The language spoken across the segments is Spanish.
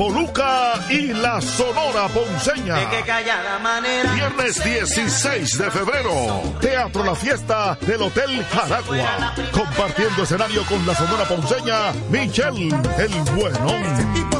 Tepoluca y la Sonora Ponceña. Viernes 16 de febrero, Teatro La Fiesta del Hotel Jaragua. Compartiendo escenario con la Sonora Ponceña, Michelle el Buenón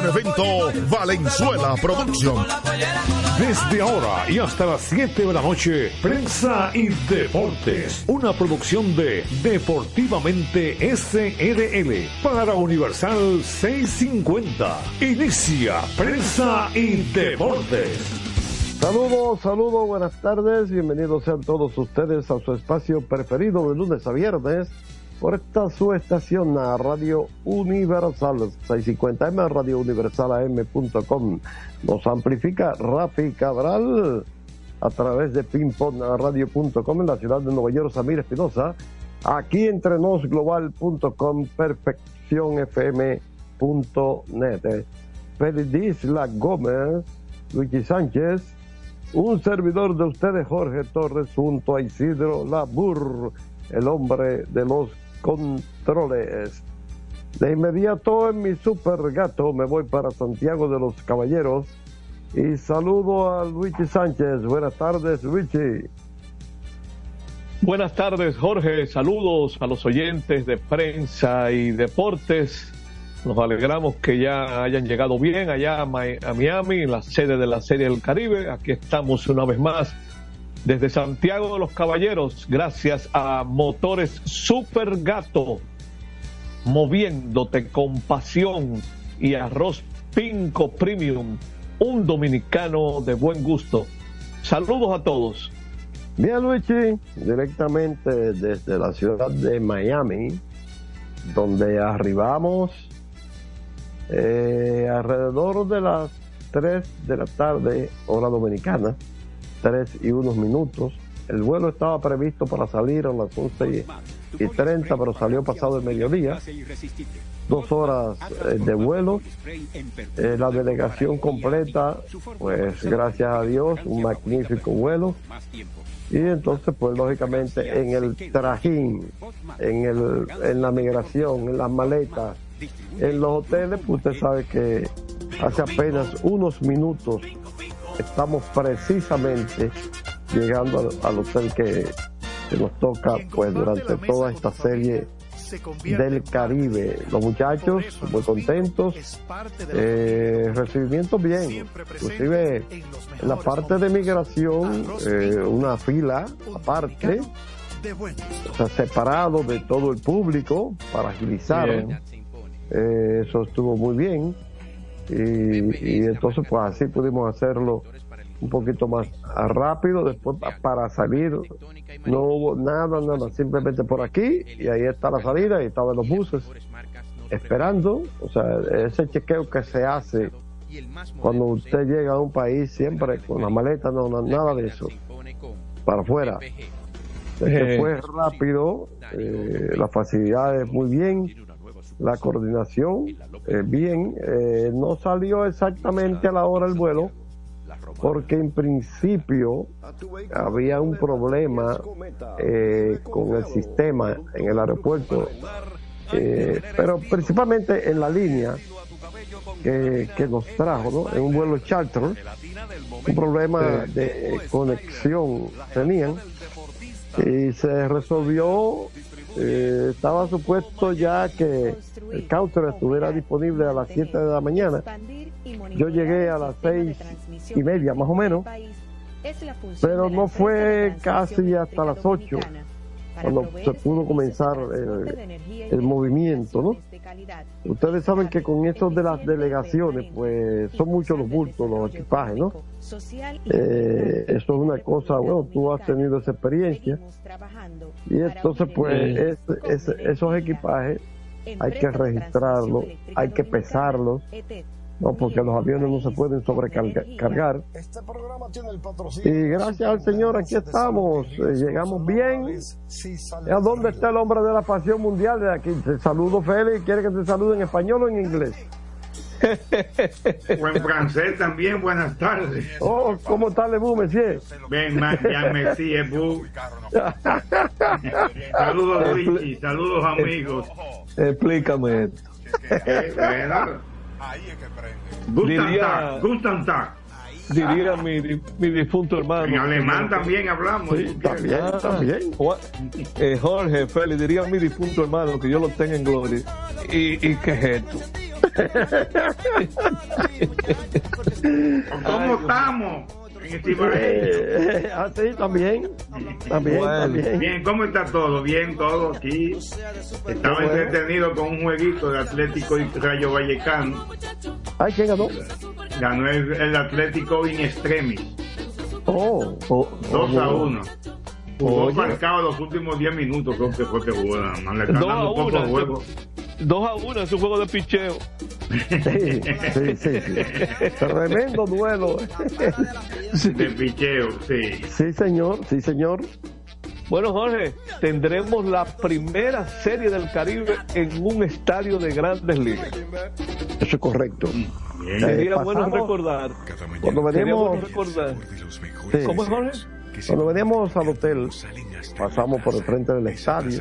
Un evento Valenzuela Producción. Desde ahora y hasta las 7 de la noche, Prensa y Deportes. Una producción de Deportivamente SRL para Universal 650. Inicia Prensa y Deportes. Saludos, saludos, buenas tardes. Bienvenidos sean todos ustedes a su espacio preferido de lunes a viernes por esta su estación a Radio Universal 650M, Radio Universal AM.com. Nos amplifica Rafi Cabral a través de pingpongradio.com en la ciudad de Nueva York, Samir Espinosa. Aquí entre nosglobal.com, perfeccionfm.net. Feliz La Gómez, Luigi Sánchez, un servidor de ustedes, Jorge Torres, junto a Isidro Labur, el hombre de los controles. De inmediato en mi super gato me voy para Santiago de los Caballeros y saludo a Luigi Sánchez. Buenas tardes, Luigi. Buenas tardes, Jorge. Saludos a los oyentes de prensa y deportes. Nos alegramos que ya hayan llegado bien allá a Miami, la sede de la Serie del Caribe. Aquí estamos una vez más desde Santiago de los Caballeros, gracias a Motores Super Gato, moviéndote con pasión y arroz Pinco Premium, un dominicano de buen gusto. Saludos a todos. Bien, Luigi, directamente desde la ciudad de Miami, donde arribamos eh, alrededor de las 3 de la tarde, hora dominicana 3 y unos minutos. El vuelo estaba previsto para salir a las 11 y 30, pero salió pasado el mediodía. Dos horas eh, de vuelo. Eh, la delegación completa, pues gracias a Dios, un magnífico vuelo. Y entonces, pues lógicamente en el trajín, en, el, en la migración, en las maletas, en los hoteles, pues usted sabe que hace apenas unos minutos estamos precisamente llegando al, hotel que, nos toca pues durante toda esta serie del Caribe. Los muchachos muy contentos, eh, recibimiento bien, inclusive en la parte de migración, eh, una fila aparte, o sea, separado de todo el público para agilizar. Eh, eso estuvo muy bien y, entonces pues así pudimos hacerlo un poquito más rápido. Después para salir no hubo nada nada. Simplemente por aquí y ahí está la salida y estaban los buses esperando. O sea ese chequeo que se hace cuando usted llega a un país siempre con la maleta no, nada de eso. Para afuera. Se fue rápido eh, las facilidades muy bien la coordinación eh, bien, eh, no salió exactamente a la hora el vuelo porque en principio había un problema eh, con el sistema en el aeropuerto, pero principalmente en la línea que, nos trajo, ¿no? en un vuelo charter, un problema de conexión tenían y se resolvió eh, estaba supuesto ya que el counter estuviera disponible a las 7 de la mañana. Yo llegué a las seis y media más o menos, pero no fue casi hasta las 8 cuando se pudo comenzar el, movimiento, ¿no? Ustedes saben que con esto de las delegaciones, pues son muchos los bultos, los equipajes, ¿no? Eh, eso es una cosa, bueno, tú has tenido esa experiencia. Y entonces, pues, esos equipajes hay que registrarlos, hay que pesarlos, no, porque los aviones no se pueden sobrecargar. Este y gracias al Señor, aquí estamos. Eh, llegamos bien. ¿A dónde está el hombre de la pasión mundial de aquí? Te saludo, Félix. ¿Quiere que te salude en español o en inglés? Buen francés también, buenas tardes. Oh, ¿cómo está Le Bu, monsieur? Bien, ya Messi, Bu. saludos, Luigi, saludos, amigos. Explícame esto. Ahí es que prende. Gustan diría mi, mi difunto hermano. En alemán también hablamos. Sí, también, ah, también. Eh, Jorge Félix, diría mi difunto hermano que yo lo tenga en gloria. ¿Y, y qué es esto? ¿Cómo estamos? Eh, ah, sí, también. También, también. Bien, ¿cómo está todo? Bien, todo aquí. Estaba entretenido con un jueguito de Atlético y Rayo Vallecano. Ay, ¿quién ganó? Ganó el, Atlético in extremis. Oh, oh 2 a 1. Jugó marcado los últimos 10 minutos, creo que fue que jugó. Le están dando poco juego. 2 a 1 es un juego de picheo. Sí, sí, sí, Tremendo duelo. De picheo, sí. Sí, señor, sí, señor. Bueno, Jorge, tendremos la primera serie del Caribe en un estadio de grandes ligas. Eso es correcto. Sería bueno recordar. Cuando venimos. Recordar. ¿Cómo es, Jorge? Cuando veníamos al hotel, pasamos por el frente del estadio.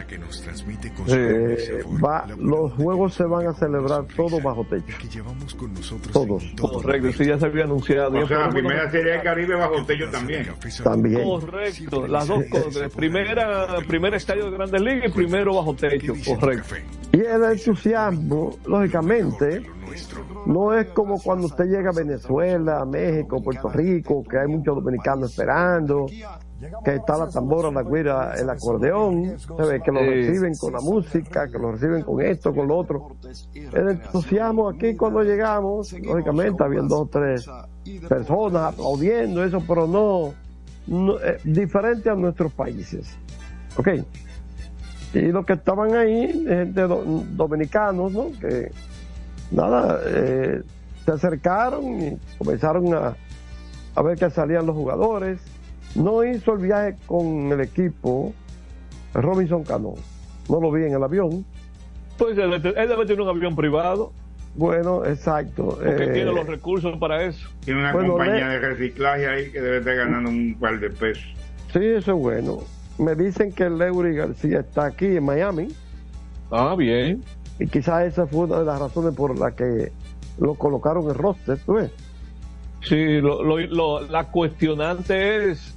Eh, va, los juegos se van a celebrar todos bajo techo. Todos. Correcto, sí, ya se había anunciado. O sea, la primera serie del Caribe bajo techo también. También. Correcto, las dos cosas. Primera, primer estadio de Grandes Ligas y primero bajo techo. Correcto. Y el entusiasmo, lógicamente, no es como cuando usted llega a Venezuela, México, Puerto Rico, que hay muchos dominicanos esperando, que está la tambora, la guira, el acordeón, que lo reciben con la música, que lo reciben con esto, con lo otro. El entusiasmo aquí cuando llegamos, lógicamente habían dos o tres personas aplaudiendo eso, pero no, eh, diferente a nuestros países. ¿Ok? Y los que estaban ahí, gente dominicanos, ¿no? Que nada, eh, se acercaron y comenzaron a, a ver que salían los jugadores. No hizo el viaje con el equipo Robinson Cano. No lo vi en el avión. Pues él debe tener un avión privado. Bueno, exacto. Porque eh, tiene los recursos para eso. Tiene una compañía de reciclaje ahí que debe estar ganando un par de pesos. Sí, eso es bueno. Me dicen que el Leury García está aquí en Miami. Ah, bien. Y quizás esa fue una de las razones por las que lo colocaron en roster, ¿tú ves? Sí, lo, la cuestionante es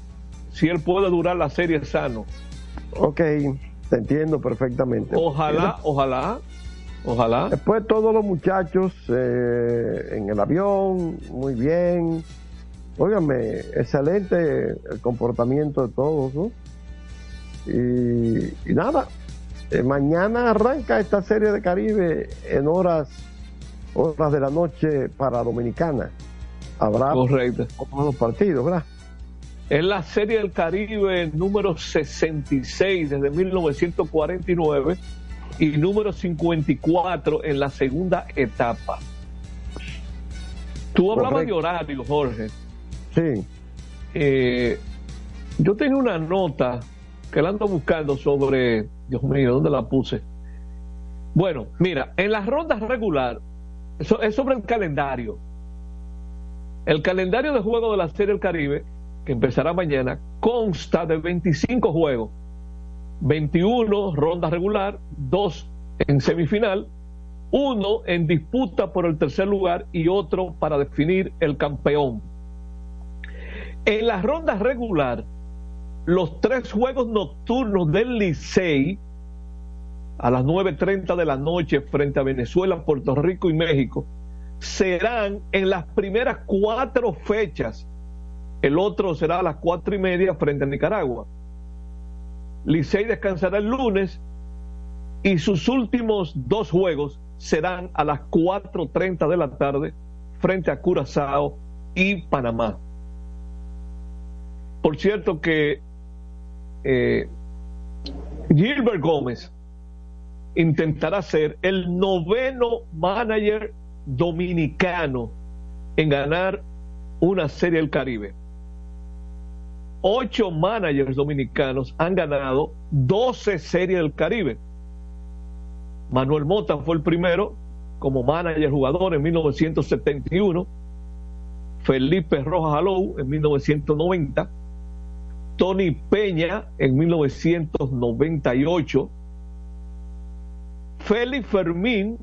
si él puede durar la serie sano. Ok, te entiendo perfectamente. Ojalá, ojalá, ojalá. Después todos los muchachos eh, en el avión, muy bien. Óigame, excelente el comportamiento de todos, ¿no? Y, y nada, eh, mañana arranca esta serie de Caribe en horas, horas de la noche para Dominicana. Habrá Correcto. otros partidos, ¿verdad? Es la serie del Caribe número 66 desde 1949 y número 54 en la segunda etapa. Tú hablabas de horario, Jorge. Sí. Eh, yo tengo una nota que la ando buscando sobre Dios mío, ¿dónde la puse? Bueno, mira, en las rondas regular, eso es sobre el calendario. El calendario de juego de la Serie del Caribe, que empezará mañana, consta de 25 juegos. 21 ronda regular, 2 en semifinal, uno en disputa por el tercer lugar y otro para definir el campeón. En las rondas regular, los tres juegos nocturnos del Licey a las 9.30 de la noche frente a Venezuela, Puerto Rico y México serán en las primeras cuatro fechas. El otro será a las cuatro y media frente a Nicaragua. Licey descansará el lunes y sus últimos dos juegos serán a las 4.30 de la tarde frente a Curazao y Panamá. Por cierto que eh, Gilbert Gómez intentará ser el noveno manager dominicano en ganar una serie del Caribe. Ocho managers dominicanos han ganado 12 series del Caribe. Manuel Mota fue el primero como manager jugador en 1971, Felipe Rojas Alou en 1990, Tony Peña en 1998, Félix Fermín,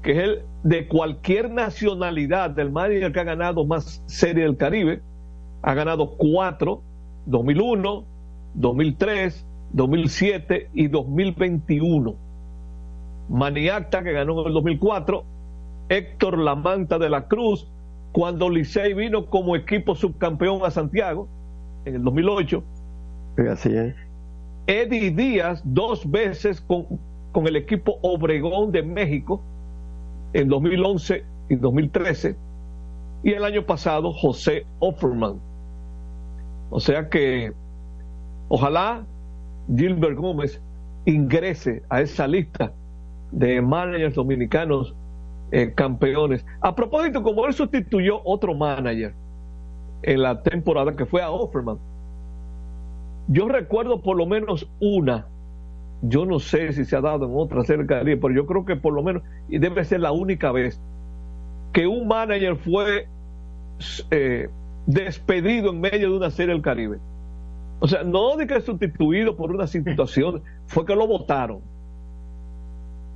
que es el de cualquier nacionalidad del manager que ha ganado más serie del Caribe, ha ganado cuatro, 2001, 2003, 2007 y 2021. Maniacta, que ganó en el 2004, Héctor Lamanta de la Cruz, cuando Licey vino como equipo subcampeón a Santiago en el 2008. así es. Eddie Díaz dos veces con, con el equipo Obregón de México en 2011 y 2013. Y el año pasado José Offerman. O sea que ojalá Gilbert Gómez ingrese a esa lista de managers dominicanos eh, campeones. A propósito, como él sustituyó otro manager en la temporada que fue a Offerman, yo recuerdo por lo menos una, yo no sé si se ha dado en otra cerca de pero yo creo que por lo menos, y debe ser la única vez, que un manager fue eh, despedido en medio de una serie del Caribe. O sea, no de que sustituido por una situación, fue que lo votaron.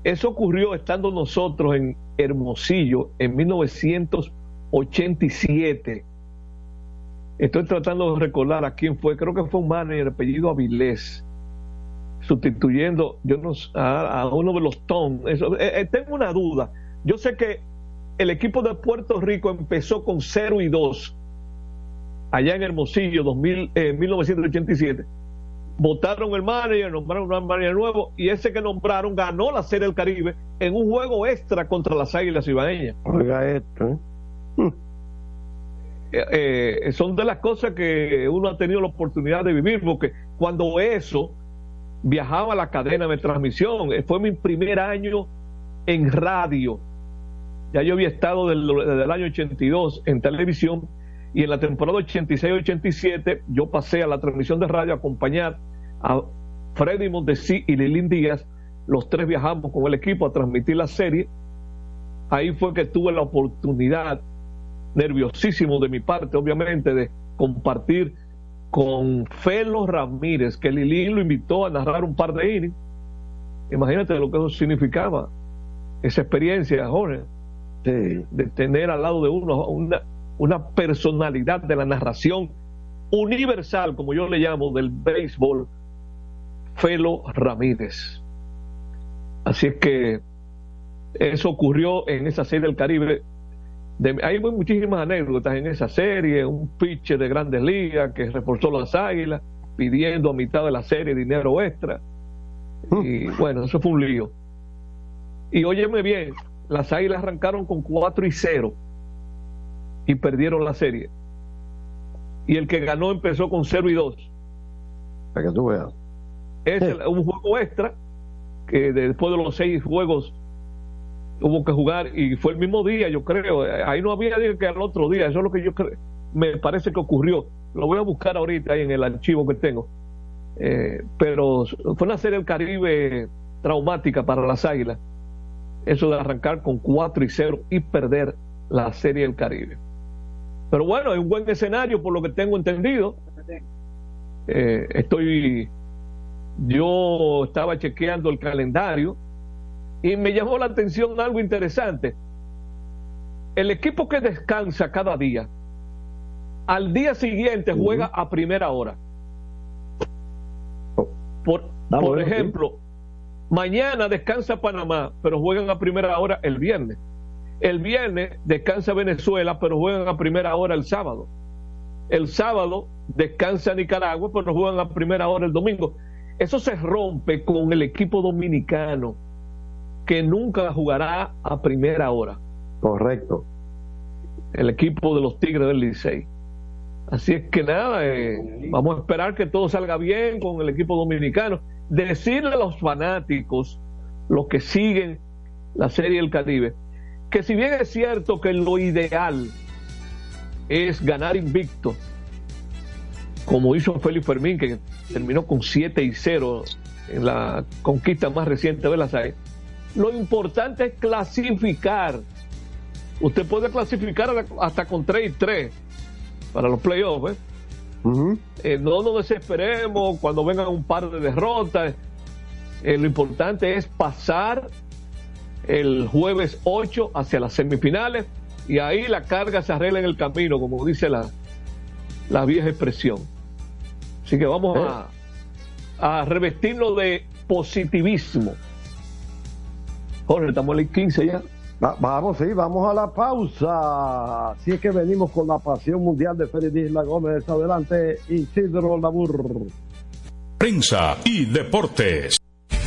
Eso ocurrió estando nosotros en Hermosillo en 1987. Estoy tratando de recordar a quién fue, creo que fue un manager apellido Avilés, sustituyendo yo no, a, uno de los Tom. Eh, eh, tengo una duda. Yo sé que el equipo de Puerto Rico empezó con 0 y 2 allá en Hermosillo, 2000, 1987 votaron el manager, nombraron un manager nuevo y ese que nombraron ganó la Serie del Caribe en un juego extra contra las Águilas Ibaeñas. Oiga esto. ¿eh? Eh, eh, son de las cosas que uno ha tenido la oportunidad de vivir porque cuando eso viajaba a la cadena de transmisión, fue mi primer año en radio. Ya yo había estado desde el año 82 en televisión y en la temporada 86-87 yo pasé a la transmisión de radio a acompañar a Freddy Montesí y Lilín Díaz. Los tres viajamos con el equipo a transmitir la serie. Ahí fue que tuve la oportunidad, nerviosísimo de mi parte, obviamente, de compartir con Felo Ramírez, que Lilín lo invitó a narrar un par de innings. Imagínate lo que eso significaba, esa experiencia, Jorge, de, de tener al lado de uno una, una personalidad de la narración universal, como yo le llamo, del béisbol, Felo Ramírez. Así es que eso ocurrió en esa serie del Caribe. Hay muchísimas anécdotas en esa serie, un pitcher de grandes ligas que reforzó las águilas pidiendo a mitad de la serie dinero extra. Y bueno, eso fue un lío. Y óyeme bien, las águilas arrancaron con 4 y 0 y perdieron la serie. Y el que ganó empezó con 0 y 2. Para que tú veas. Es un juego extra que después de los seis juegos hubo que jugar y fue el mismo día, yo creo. Ahí no había que al otro día. Eso es lo que yo creo. Me parece que ocurrió. Lo voy a buscar ahorita en el archivo que tengo. Eh, pero fue una serie del Caribe traumática para las Águilas. Eso de arrancar con 4 y 0 y perder la serie del Caribe. Pero bueno, es un buen escenario por lo que tengo entendido. Eh, estoy, yo estaba chequeando el calendario y me llamó la atención algo interesante. El equipo que descansa cada día, al día siguiente juega a primera hora. Oh. Por, por ejemplo, mañana descansa Panamá, pero juegan a primera hora el viernes. El viernes descansa Venezuela, pero juegan a primera hora el sábado. El sábado descansa Nicaragua, pero juegan a primera hora el domingo. Eso se rompe con el equipo dominicano, que nunca jugará a primera hora. Correcto. El equipo de los Tigres del Licey. Así es que nada, eh, vamos a esperar que todo salga bien con el equipo dominicano. Decirle a los fanáticos, los que siguen la Serie del Caribe, que si bien es cierto que lo ideal es ganar invicto, como hizo Félix Fermín, que terminó con 7 y 0 en la conquista más reciente de las AE, lo importante es clasificar. Usted puede clasificar hasta con 3 y 3 para los playoffs. ¿eh? Eh, no nos desesperemos cuando vengan un par de derrotas. Eh, lo importante es pasar el jueves 8 hacia las semifinales y ahí la carga se arregla en el camino, como dice la, la vieja expresión. Así que vamos a, a revestirnos de positivismo. Jorge, estamos en el 15 ya. vamos, sí, vamos a la pausa. Así es que venimos con la pasión mundial de Félix Isla Gómez. Adelante, Isidro Labur. Prensa y deportes.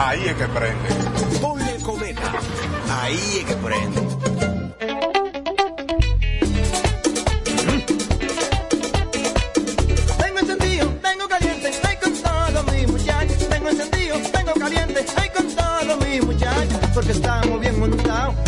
Ahí es que prende. Ponle cometa. Ahí es que prende. Tengo encendido, tengo caliente, estoy con todos mis muchachos. Tengo encendido, tengo caliente, estoy con todos mis muchachos. Porque estamos bien montados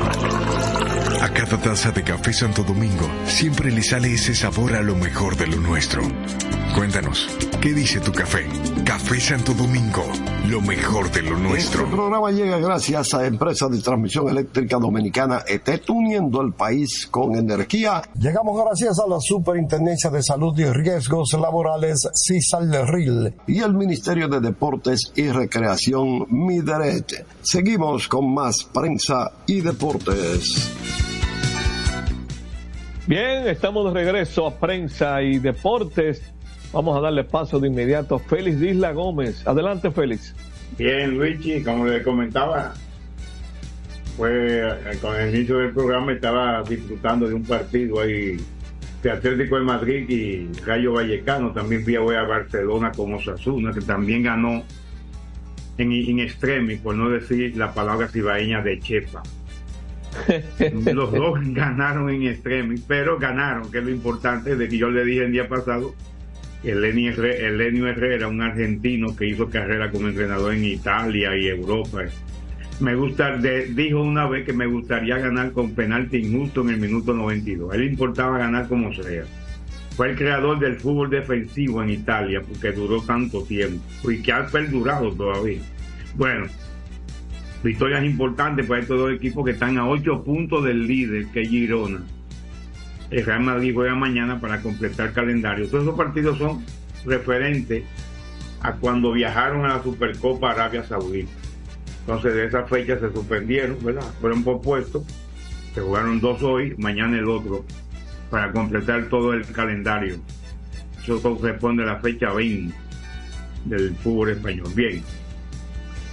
A cada taza de café Santo Domingo siempre le sale ese sabor a lo mejor de lo nuestro. Cuéntanos, ¿Qué dice tu café? Café Santo Domingo, lo mejor de lo nuestro. Este programa llega gracias a Empresa de Transmisión Eléctrica Dominicana ET, uniendo el país con energía. Llegamos gracias a la Superintendencia de Salud y Riesgos Laborales, CISALRIL, y el Ministerio de Deportes y Recreación, MIDERET. Seguimos con más prensa y deportes. Bien, estamos de regreso a prensa y deportes. Vamos a darle paso de inmediato a Félix Disla Gómez. Adelante, Félix. Bien, Luigi, como le comentaba, eh, con el inicio del programa estaba disfrutando de un partido ahí de Atlético de Madrid y Rayo Vallecano. También fui a Barcelona con Osasuna, que también ganó en, en extremis, por no decir la palabra cibaeña de Chepa. Los dos ganaron en extremis, pero ganaron, que es lo importante de que yo le dije el día pasado Elenio Herrera, un argentino que hizo carrera como entrenador en Italia y Europa. Me gusta, dijo una vez que me gustaría ganar con penalti injusto en el minuto 92. A él importaba ganar como sea. Fue el creador del fútbol defensivo en Italia porque duró tanto tiempo y que ha perdurado todavía. Bueno, victorias importantes para estos dos equipos que están a ocho puntos del líder que es Girona el Real Madrid juega mañana para completar el calendario. Todos esos partidos son referentes a cuando viajaron a la Supercopa Arabia Saudita. Entonces de esa fecha se suspendieron, ¿verdad? Fueron propuestos, se jugaron dos hoy, mañana el otro, para completar todo el calendario. Eso corresponde a la fecha 20 del fútbol español. Bien.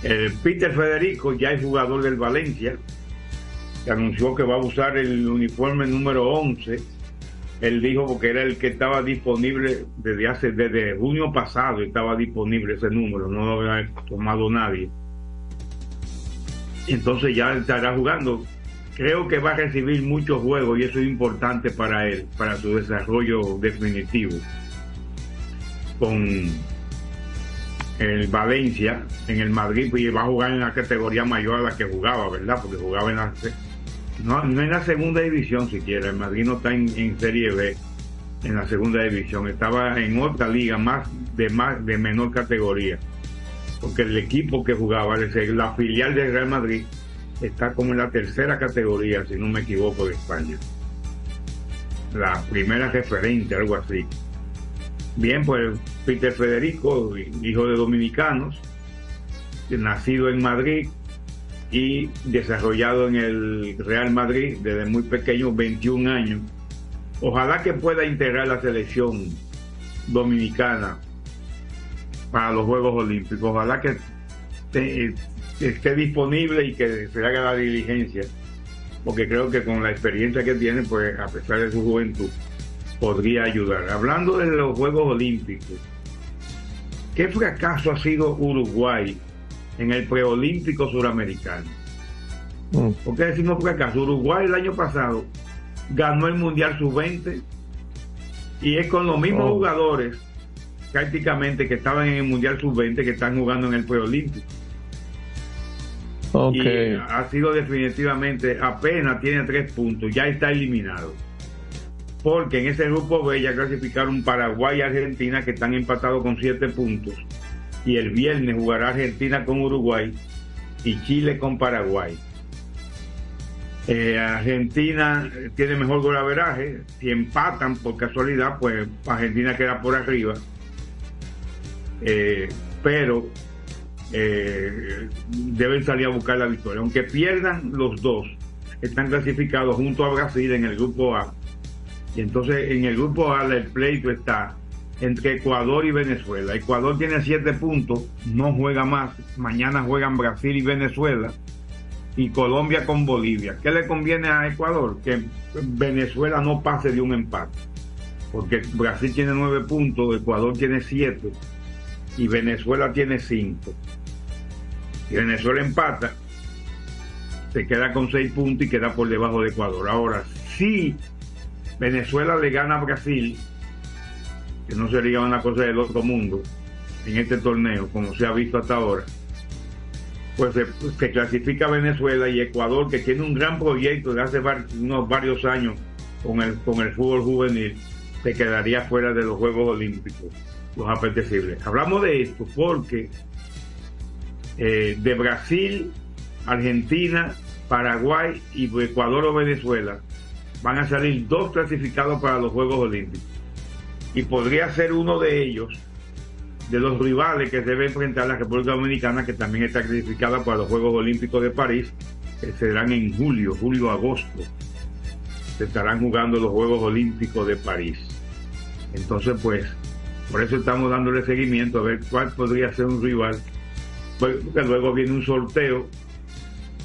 El Peter Federico ya es jugador del Valencia, anunció que va a usar el uniforme número 11. Él dijo porque era el que estaba disponible desde hace desde junio pasado estaba disponible ese número, no lo había tomado nadie. Entonces ya estará jugando. Creo que va a recibir muchos juegos y eso es importante para él, para su desarrollo definitivo. Con el Valencia, en el Madrid, y va a jugar en la categoría mayor a la que jugaba, ¿verdad? Porque jugaba en la no, en la segunda división siquiera, el Madrid no está en, Serie B, en la segunda división, estaba en otra liga más de más de menor categoría, porque el equipo que jugaba, la filial del Real Madrid, está como en la tercera categoría, si no me equivoco, de España. La primera referente, algo así. Bien, pues Peter Federico, hijo de dominicanos, nacido en Madrid, y desarrollado en el Real Madrid desde muy pequeño, 21 años. Ojalá que pueda integrar la selección dominicana para los Juegos Olímpicos. Ojalá que esté, disponible y que se haga la diligencia, porque creo que con la experiencia que tiene, pues a pesar de su juventud, podría ayudar. Hablando de los Juegos Olímpicos, ¿qué fracaso ha sido Uruguay en el preolímpico suramericano. Mm. ¿Por qué decimos fracaso? Uruguay el año pasado ganó el Mundial Sub-20 y es con los mismos oh. jugadores prácticamente que estaban en el Mundial Sub-20 que están jugando en el preolímpico. Okay. Y ha sido definitivamente, apenas tiene tres puntos, ya está eliminado. Porque en ese grupo B ya clasificaron Paraguay y Argentina que están empatados con siete puntos y el viernes jugará Argentina con Uruguay y Chile con Paraguay. Eh, Argentina tiene mejor golaveraje, si empatan por casualidad, pues Argentina queda por arriba. Eh, pero eh, deben salir a buscar la victoria. Aunque pierdan los dos, están clasificados junto a Brasil en el grupo A. Y entonces en el grupo A el pleito está entre Ecuador y Venezuela. Ecuador tiene siete puntos, no juega más. Mañana juegan Brasil y Venezuela y Colombia con Bolivia. ¿Qué le conviene a Ecuador? Que Venezuela no pase de un empate. Porque Brasil tiene nueve puntos, Ecuador tiene siete y Venezuela tiene cinco. Y Venezuela empata, se queda con seis puntos y queda por debajo de Ecuador. Ahora, si Venezuela le gana a Brasil, que no sería una cosa del otro mundo en este torneo, como se ha visto hasta ahora, pues se, clasifica Venezuela y Ecuador, que tiene un gran proyecto de hace unos varios años con el, con el fútbol juvenil, se quedaría fuera de los Juegos Olímpicos. los apetecibles. Hablamos de esto porque eh, de Brasil, Argentina, Paraguay y Ecuador o Venezuela van a salir dos clasificados para los Juegos Olímpicos. Y podría ser uno de ellos, de los rivales que debe enfrentar la República Dominicana, que también está clasificada para los Juegos Olímpicos de París, que serán en julio, julio-agosto. Se estarán jugando los Juegos Olímpicos de París. Entonces, pues, por eso estamos dándole seguimiento a ver cuál podría ser un rival. Porque luego viene un sorteo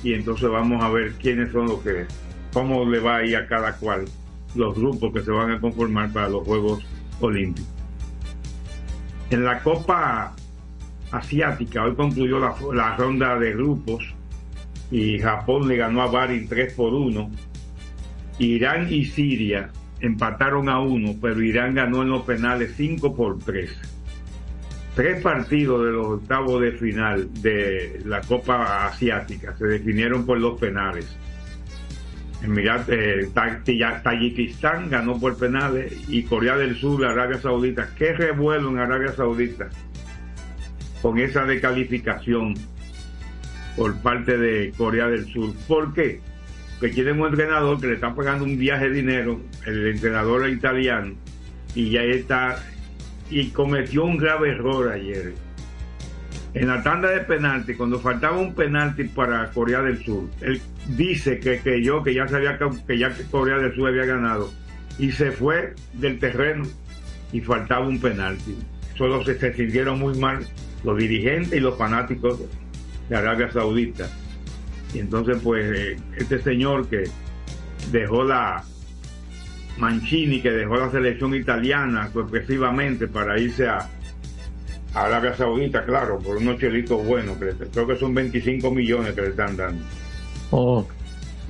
y entonces vamos a ver quiénes son los que, cómo le va a ir a cada cual los grupos que se van a conformar para los Juegos Olímpicos. En la Copa Asiática, hoy concluyó la, ronda de grupos y Japón le ganó a Bari 3 por 1. Irán y Siria empataron a 1, pero Irán ganó en los penales 5 por 3. Tres partidos de los octavos de final de la Copa Asiática se definieron por los penales. Emirat, eh, Tayikistán ganó por penales y Corea del Sur, Arabia Saudita. Qué revuelo en Arabia Saudita con esa descalificación por parte de Corea del Sur. ¿Por qué? Porque tienen un entrenador que le está pagando un viaje de dinero, el entrenador italiano, y ya está, y cometió un grave error ayer. En la tanda de penalti, cuando faltaba un penalti para Corea del Sur, él dice que, yo, que ya sabía que, ya Corea del Sur había ganado, y se fue del terreno y faltaba un penalti. Solo se, se sintieron muy mal los dirigentes y los fanáticos de Arabia Saudita. Y entonces, pues, eh, este señor que dejó la Mancini, que dejó la selección italiana sorpresivamente para irse a, Arabia Saudita, claro, por unos chelitos buenos, creo que son 25 millones que le están dando. Oh.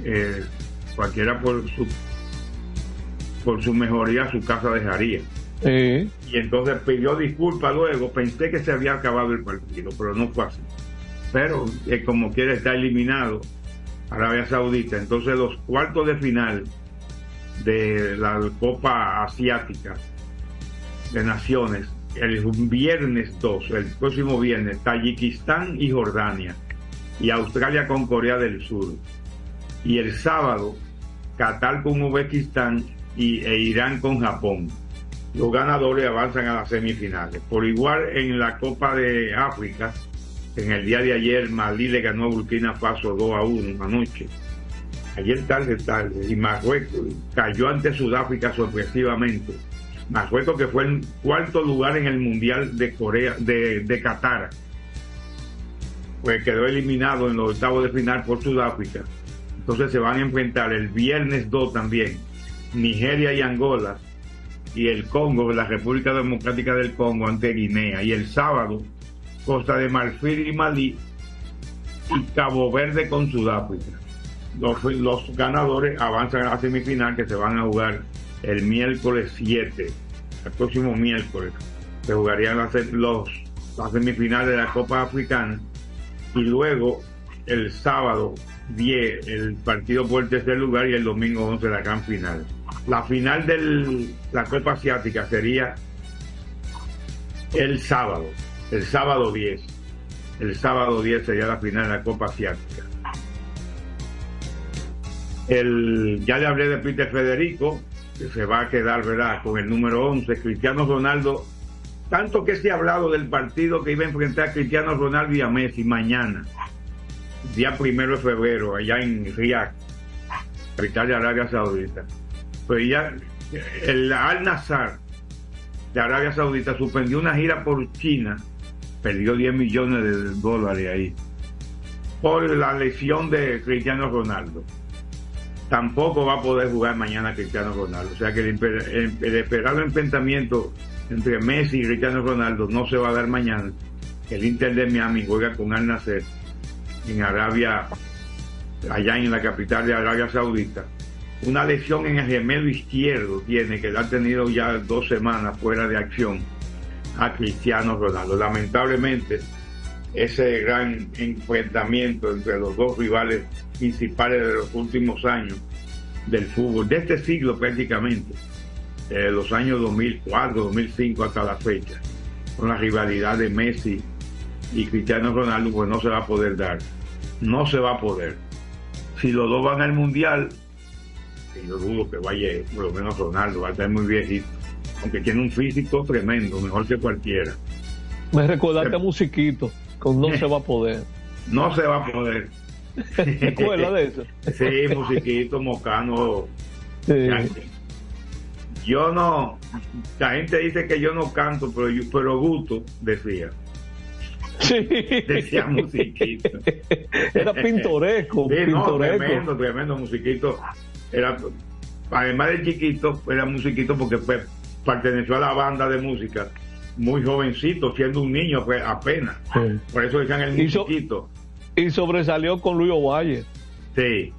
Eh, cualquiera por su por su mejoría su casa dejaría. Y entonces pidió disculpas luego, pensé que se había acabado el partido, pero no fue así pero eh, como quiere está eliminado Arabia Saudita. Entonces los cuartos de final de la Copa Asiática de Naciones, el viernes 2, el próximo viernes, Tayikistán y Jordania, y Australia con Corea del Sur. Y el sábado, Qatar con Uzbekistán y, e Irán con Japón. Los ganadores avanzan a las semifinales. Por igual en la Copa de África, en el día de ayer Malí le ganó a Burkina Faso 2 a 1 anoche. Ayer tarde, tarde. Y Marruecos cayó ante Sudáfrica sorpresivamente. Marruecos que fue el cuarto lugar en el Mundial de Corea, de, de Qatar. Pues quedó eliminado en los octavos de final por Sudáfrica. Entonces se van a enfrentar el viernes 2 también. Nigeria y Angola. Y el Congo, la República Democrática del Congo ante Guinea. Y el sábado Costa de Marfil y Malí y Cabo Verde con Sudáfrica. Los, ganadores avanzan a la semifinal que se van a jugar el miércoles 7, el próximo miércoles. Se jugarían las, los, las semifinales de la Copa Africana y luego el sábado 10 el partido por el tercer lugar y el domingo 11 la gran final. La final de la Copa Asiática sería el sábado el sábado 10. El sábado 10 sería la final de la Copa Asiática. El, ya le hablé de Peter Federico, que se va a quedar, ¿verdad?, con el número 11. Cristiano Ronaldo, tanto que se ha hablado del partido que iba a enfrentar a Cristiano Ronaldo y a Messi mañana, día primero de febrero, allá en Riyadh, capital de Arabia Saudita. Pues ya el Al Nazar de Arabia Saudita suspendió una gira por China perdió 10 millones de dólares ahí por la lesión de Cristiano Ronaldo. Tampoco va a poder jugar mañana Cristiano Ronaldo. O sea que el, esperado enfrentamiento entre Messi y Cristiano Ronaldo no se va a dar mañana. El Inter de Miami juega con Al Nasser en Arabia, allá en la capital de Arabia Saudita. Una lesión en el gemelo izquierdo tiene, que ha tenido ya dos semanas fuera de acción a Cristiano Ronaldo. Lamentablemente, ese gran enfrentamiento entre los dos rivales principales de los últimos años del fútbol, de este siglo prácticamente, de los años 2004, 2005 hasta la fecha, con la rivalidad de Messi y Cristiano Ronaldo, pues no se va a poder dar. No se va a poder. Si los dos van al Mundial, y yo dudo que vaya, por lo menos Ronaldo, va a estar muy viejito, aunque tiene un físico tremendo, mejor que cualquiera. Me recordaste a Musiquito, con No se va a poder. No se va a poder. ¿Te acuerdas de eso? Sí, Musiquito, Mocano. Sí. Yo no, la gente dice que yo no canto, pero yo, pero gusto, decía. Sí. Decía musiquito. Era pintoresco, Sí, no, pintoresco. tremendo, tremendo musiquito. Era, además de chiquito, era musiquito porque pues, perteneció a la banda de música muy jovencito, siendo un niño pues, apenas. Sí. Por eso decían el Y so- musiquito. Y sobresalió con Luis Ovalle. Sí.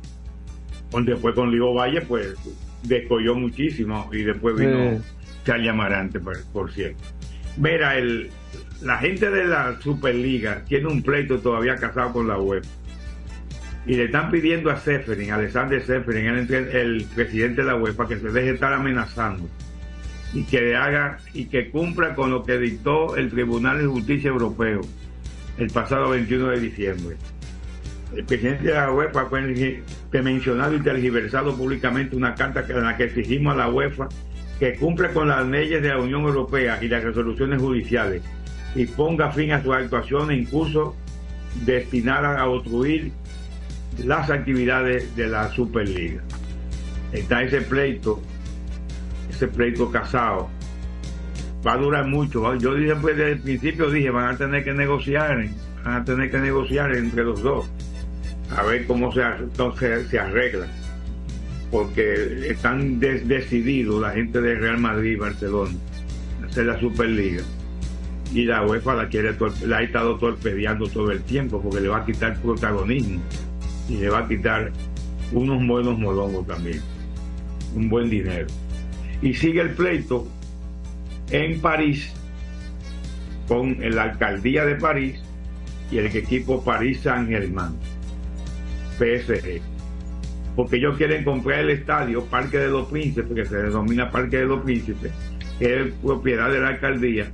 Con- Después con Lío Valle, pues, descolló muchísimo y después vino Sí. Charlie Amarante, por, por cierto. Mira, el, la gente de la Superliga tiene un pleito todavía casado con la web. Y le están pidiendo a Seferin, Alexander Seferin, el, el presidente de la UEFA, que se deje estar amenazando y que haga y que cumpla con lo que dictó el Tribunal de Justicia Europeo el pasado 21 de diciembre. El presidente de la UEFA fue mencionado y tergiversado públicamente una carta en la que exigimos a la UEFA que cumpla con las leyes de la Unión Europea y las resoluciones judiciales y ponga fin a sus actuaciones en curso destinadas a obstruir las actividades de la Superliga. Está ese pleito, ese pleito casado. Va a durar mucho. Yo pues desde el principio dije van a tener que negociar, van a tener que negociar entre los dos a ver cómo se, entonces se arregla. Porque están decididos la gente de Real Madrid y Barcelona a hacer la Superliga. Y la UEFA la quiere la ha estado torpedeando todo el tiempo porque le va a quitar protagonismo y le va a quitar unos buenos molongos también, un buen dinero. Y sigue el pleito en París con la alcaldía de París y el equipo París Saint Germain, PSG. Porque ellos quieren comprar el estadio Parque de los Príncipes, que se denomina Parque de los Príncipes, que es propiedad de la alcaldía,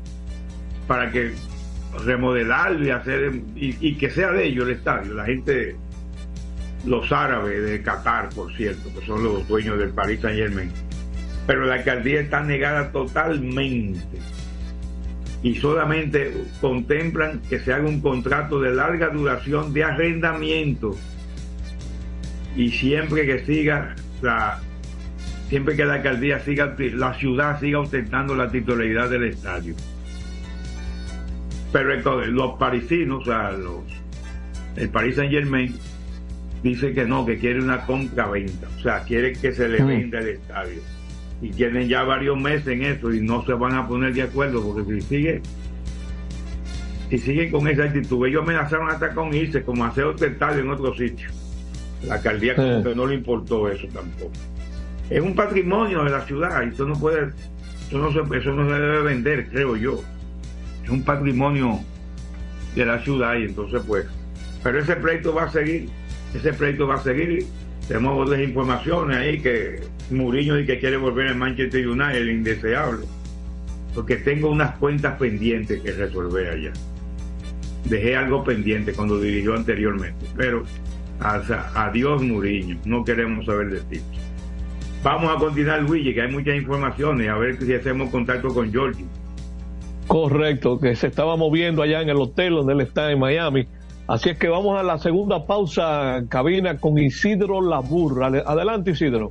para que remodelarlo y hacer y, y que sea de ellos el estadio. La gente, los árabes de Qatar, por cierto, que son los dueños del Paris Saint Germain. Pero la alcaldía está negada totalmente y solamente contemplan que se haga un contrato de larga duración de arrendamiento y siempre que siga la siempre que la alcaldía siga la ciudad siga ostentando la titularidad del estadio. Pero entonces, los parisinos o sea los el Paris Saint Germain dice que no que quiere una compra-venta o sea quiere que se le venda el estadio. Y tienen ya varios meses en eso y no se van a poner de acuerdo porque si sigue si siguen con esa actitud ellos amenazaron hasta con irse como hacer otro estadio en otro sitio la alcaldía como que no le importó eso tampoco. Es un patrimonio de la ciudad y eso no puede eso no se, eso no se debe vender creo yo. Es un patrimonio de la ciudad y entonces pues pero ese pleito va a seguir ese pleito va a seguir. Tenemos otras informaciones ahí que Mourinho dice que quiere volver al Manchester United el indeseable porque tengo unas cuentas pendientes que resolver allá. Dejé algo pendiente cuando dirigió anteriormente pero adiós Mourinho no queremos saber de ti vamos a continuar Luigi que hay muchas informaciones a ver si hacemos contacto con Georgie Correcto, que se estaba moviendo allá en el hotel donde él está en Miami. Así es que vamos a la segunda pausa cabina con Isidro Labur. Ale- Adelante, Isidro.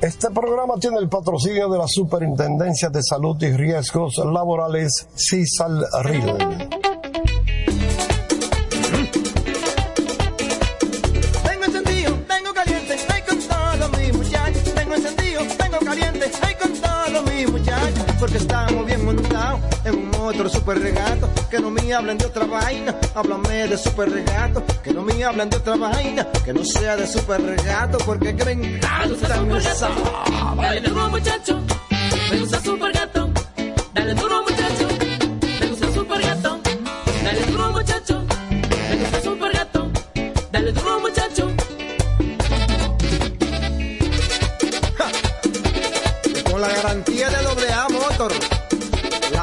Este programa tiene el patrocinio de la Superintendencia de Salud y Riesgos Laborales, CISAL RIL. Tengo. Porque estamos bien montados en un otro super regato. Que no me hablen de otra vaina, háblame de super regato. Que no me hablen de otra vaina, que no sea de super regato. Porque que me encanta esa Dale duro muchacho, me gusta super gato. Dale duro muchacho, me gusta super gato. Dale duro muchacho, me gusta super gato. Dale duro muchacho. Con la garantía de doble A Motor,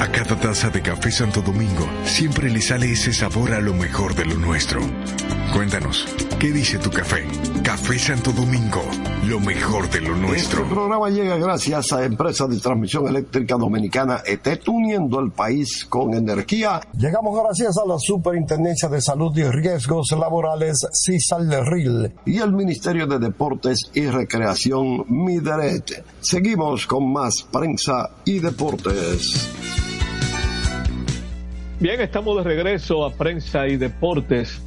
A cada taza de café Santo Domingo siempre le sale ese sabor a lo mejor de lo nuestro. Cuéntanos, ¿qué dice tu café? Café Santo Domingo, lo mejor de lo nuestro. Este programa llega gracias a Empresa de Transmisión Eléctrica Dominicana ETET, uniendo el país con energía. Llegamos gracias a la Superintendencia de Salud y Riesgos Laborales, CISAL y el Ministerio de Deportes y Recreación, MIDERET. Seguimos con más prensa y deportes. Bien, estamos de regreso a prensa y deportes.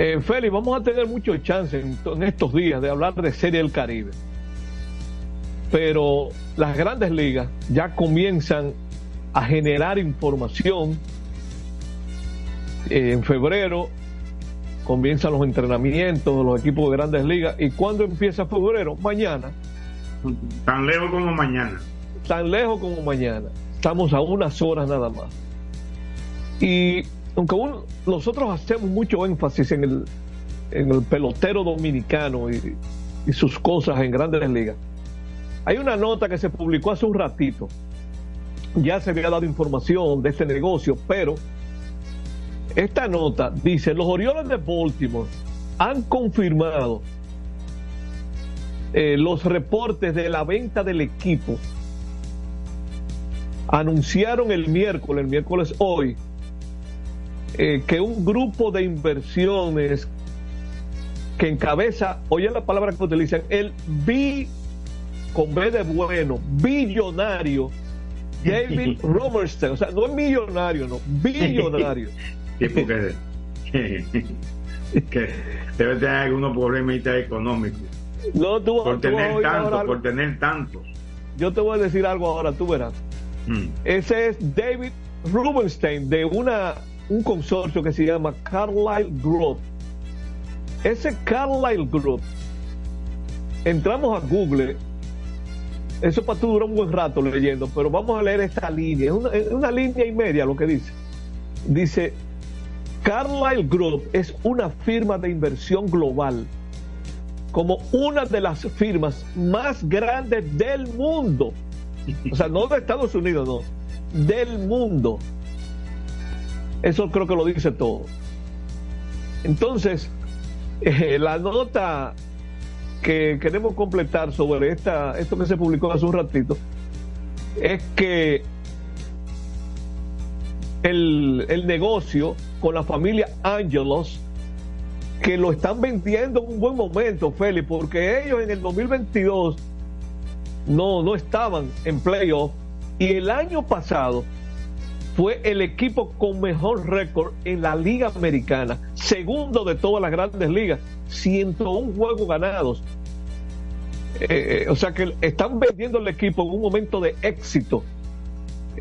Eh, Félix, vamos a tener mucho chance en, en estos días de hablar de Serie del Caribe. Pero las grandes ligas ya comienzan a generar información. Eh, en febrero comienzan los entrenamientos de los equipos de grandes ligas. ¿Y cuándo empieza febrero? Mañana. Tan lejos como mañana. Tan lejos como mañana. Estamos a unas horas nada más. Y aunque uno- nosotros hacemos mucho énfasis en el, en el pelotero dominicano y, y sus cosas en grandes ligas, hay una nota que se publicó hace un ratito. Ya se había dado información de este negocio, pero esta nota dice, los Orioles de Baltimore han confirmado eh, los reportes de la venta del equipo. Anunciaron el miércoles, el miércoles hoy, eh, que un grupo de inversiones que encabeza, oye la palabra que utilizan, el B con B de bueno, billonario, David Robertson, o sea, no es millonario, no, billonario. Tipo que, que debe tener algunos problemitas económicos. No, tú, por tú tener tantos, por tener tantos. Yo te voy a decir algo ahora, tú verás. Mm. Ese es David Rubenstein de una, un consorcio que se llama Carlyle Group. Ese Carlyle Group, entramos a Google, eso para tú durar un buen rato leyendo, pero vamos a leer esta línea, es una, una línea y media lo que dice. Dice, Carlyle Group es una firma de inversión global, como una de las firmas más grandes del mundo. O sea, no de Estados Unidos, no, del mundo. Eso creo que lo dice todo. Entonces, eh, la nota que queremos completar sobre esta, esto que se publicó hace un ratito es que el, el negocio con la familia Angelos que lo están vendiendo en un buen momento, Félix, porque ellos en el 2022 no, no estaban en playoff y el año pasado fue el equipo con mejor récord en la liga americana, segundo de todas las grandes ligas, 101 juegos ganados. Eh, o sea que están vendiendo el equipo en un momento de éxito.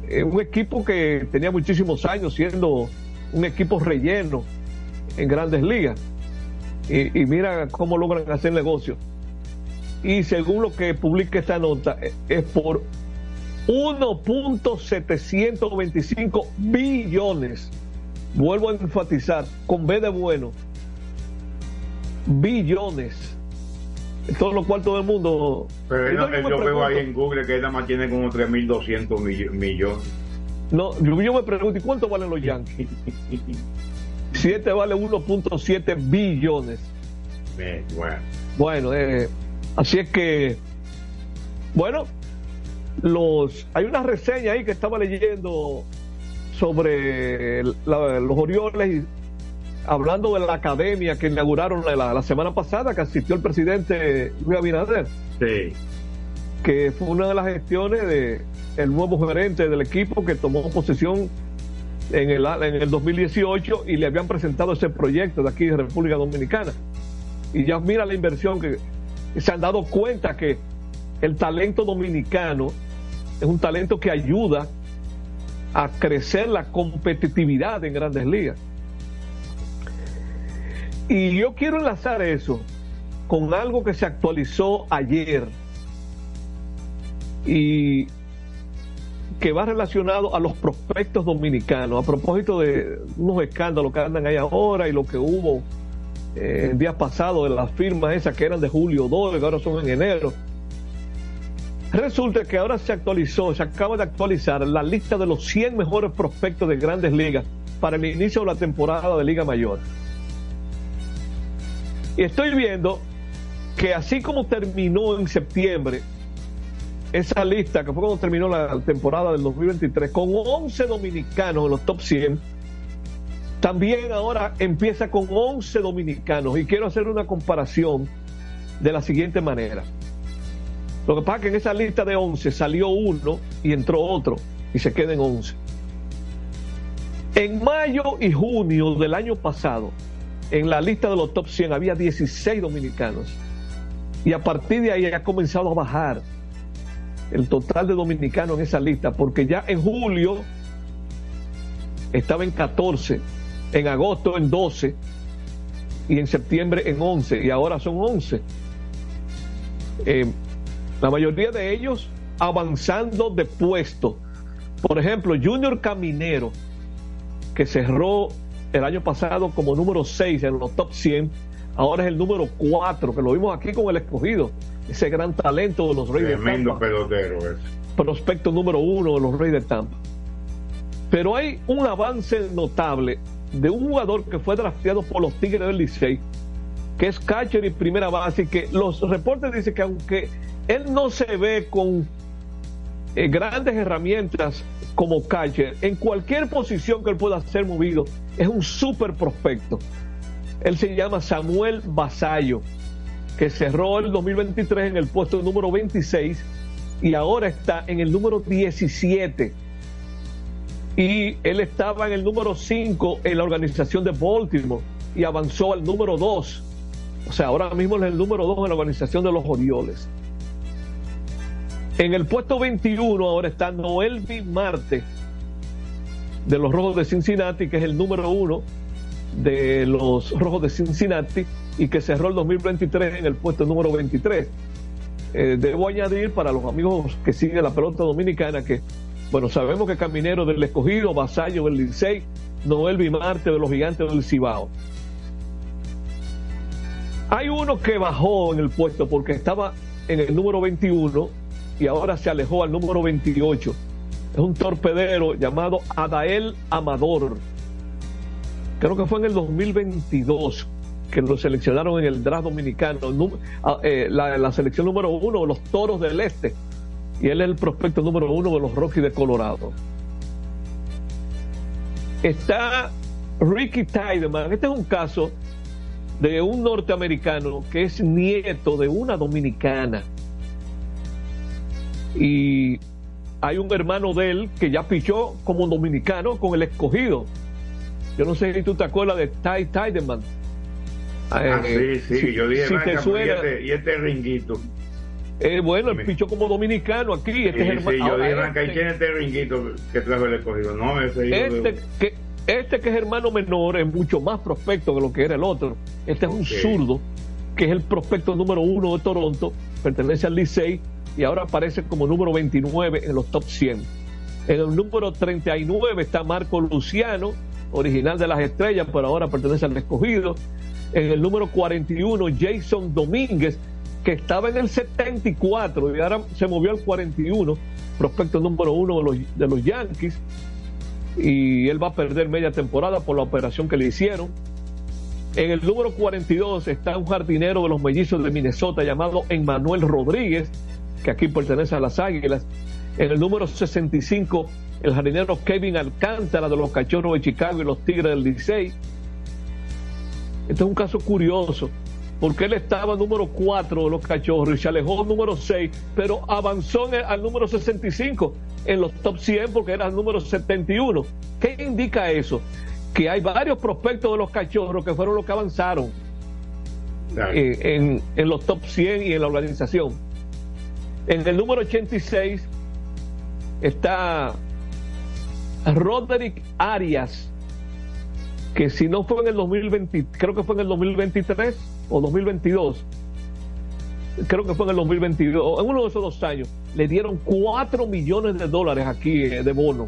Eh, un equipo que tenía muchísimos años siendo un equipo relleno en grandes ligas. Y, y mira cómo logran hacer negocio. Y según lo que publica esta nota, eh, es por 1.725 billones. Vuelvo a enfatizar, con B de bueno, billones. Todo lo cual todo el mundo. Pero me yo veo ahí en Google que nada más tiene como 3.200 mill- millones. No, yo, yo me pregunto, ¿y cuánto valen los Yankees? Si este vale 1.7 billones. Eh, Bueno, Bueno, eh, así es que, bueno, los hay una reseña ahí que estaba leyendo sobre la- los Orioles y hablando de la academia que inauguraron la, la semana pasada, que asistió el presidente Luis Abinader, sí. que fue una de las gestiones de el nuevo gerente del equipo que tomó posesión en el, en el 2018 y le habían presentado ese proyecto de aquí de República Dominicana. Y ya mira la inversión que se han dado cuenta que el talento dominicano es un talento que ayuda a crecer la competitividad en grandes ligas. Y yo quiero enlazar eso con algo que se actualizó ayer y que va relacionado a los prospectos dominicanos, a propósito de unos escándalos que andan ahí ahora y lo que hubo eh, el día pasado de las firmas esas que eran de julio 2, que ahora son en enero. Resulta que ahora se actualizó, se acaba de actualizar la lista de los 100 mejores prospectos de grandes ligas para el inicio de la temporada de Liga Mayor. Y estoy viendo que así como terminó en septiembre esa lista, que fue cuando terminó la temporada del 2023, con 11 dominicanos en los top 100, también ahora empieza con 11 dominicanos. Y quiero hacer una comparación de la siguiente manera. Lo que pasa es que en esa lista de 11 salió uno y entró otro y se quedan 11. En mayo y junio del año pasado, en la lista de los top 100 había 16 dominicanos. Y a partir de ahí ha comenzado a bajar el total de dominicanos en esa lista, porque ya en julio estaba en 14, en agosto en 12 y en septiembre en 11, y ahora son 11. Eh, la mayoría de ellos avanzando de puesto. Por ejemplo, Junior Caminero, que cerró el año pasado como número 6 en los top 100, ahora es el número 4, que lo vimos aquí con el escogido, ese gran talento de los Reyes de Tremendo Tampa, pelotero ese. prospecto número uno de los Reyes de Tampa. Pero hay un avance notable de un jugador que fue drafteado por los Tigres del Licey, que es catcher y primera base, y que los reportes dicen que aunque él no se ve con eh, grandes herramientas como catcher, en cualquier posición que él pueda ser movido, es un súper prospecto. Él se llama Samuel Basayo, que cerró el 2023 en el puesto número 26 y ahora está en el número 17. Y él estaba en el número 5 en la organización de Baltimore y avanzó al número 2. O sea, ahora mismo es el número 2 en la organización de los Orioles. En el puesto 21 ahora está Noel. Marte de los Rojos de Cincinnati, que es el número 1 de los Rojos de Cincinnati y que cerró el 2023 en el puesto número 23. Eh, debo añadir para los amigos que siguen la pelota dominicana que, bueno, sabemos que Caminero del Escogido, Vasallo del Licey, Noel Bimarte de los Gigantes del Cibao. Hay uno que bajó en el puesto porque estaba en el número 21 y ahora se alejó al número 28. Es un torpedero llamado Adael Amador. Creo que fue en el 2022 que lo seleccionaron en el draft dominicano, ah, eh, la, selección número uno de los Toros del Este. Y él es el prospecto número uno de los Rockies de Colorado. Está Ricky Tideman. Este es un caso de un norteamericano que es nieto de una dominicana. Y hay un hermano de él que ya pichó como dominicano con el escogido. Yo no sé si tú te acuerdas de Ty Tideman. Ah, eh, sí, sí, yo dije, si este, y, este, ringuito. Eh, bueno, el pichó como dominicano aquí. Este es hermano. Sí, yo dije, este, ¿quién es este ringuito que trajo el escogido? No, ese este, que, este que es hermano menor es mucho más prospecto que lo que era el otro. Este es un zurdo, que es el prospecto número uno de Toronto, pertenece al Licey y ahora aparece como número 29 en los top 100. En el número 39 está Marco Luciano, original de las estrellas, pero ahora pertenece al escogido. En el número 41, Jason Domínguez, que estaba en el 74 y ahora se movió al 41, prospecto número uno de los, de los Yankees y él va a perder media temporada por la operación que le hicieron. En el número 42 está un jardinero de los mellizos de Minnesota llamado Emmanuel Rodríguez, que aquí pertenece a las Águilas. En el número 65, el jardinero Kevin Alcántara de los Cachorros de Chicago y los Tigres del Licey. Este es un caso curioso, porque él estaba número 4 de los Cachorros y se alejó número 6, pero avanzó al número 65 en los top 100 porque era el número 71. ¿Qué indica eso? Que hay varios prospectos de los cachorros que fueron los que avanzaron en, en, los top 100 y en la organización. En el número 86 está Roderick Arias, que si no fue en el 2020, creo que fue en el 2023 o 2022, creo que fue en el 2022, en uno de esos dos años, le dieron 4 millones de dólares aquí eh, de bono.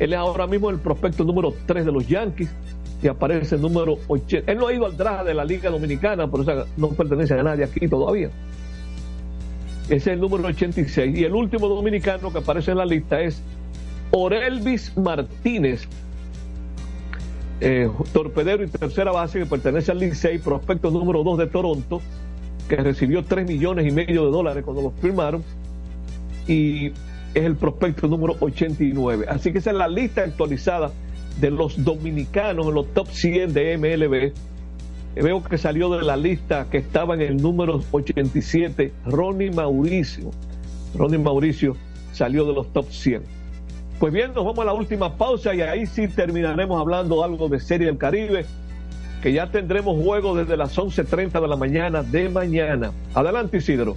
Él es ahora mismo el prospecto número 3 de los Yankees y aparece el número 80. Él no ha ido al draft de la Liga Dominicana, por eso no pertenece a nadie aquí todavía. Es el número 86. Y el último dominicano que aparece en la lista es Orelvis Martínez, eh, torpedero y tercera base que pertenece al Licey, prospecto número 2 de Toronto que recibió 3 millones y medio de dólares cuando lo firmaron y es el prospecto número 89. Así que esa es la lista actualizada de los dominicanos en los top 100 de MLB. Veo que salió de la lista que estaba en el número 87, Ronnie Mauricio. Ronnie Mauricio salió de los top 100. Pues bien, nos vamos a la última pausa y ahí sí terminaremos hablando algo de Serie del Caribe que ya tendremos juego desde las 11.30 de la mañana de mañana. Adelante, Isidro.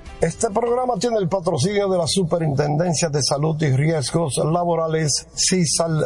Este programa tiene el patrocinio de la Superintendencia de Salud y Riesgos Laborales, CISAL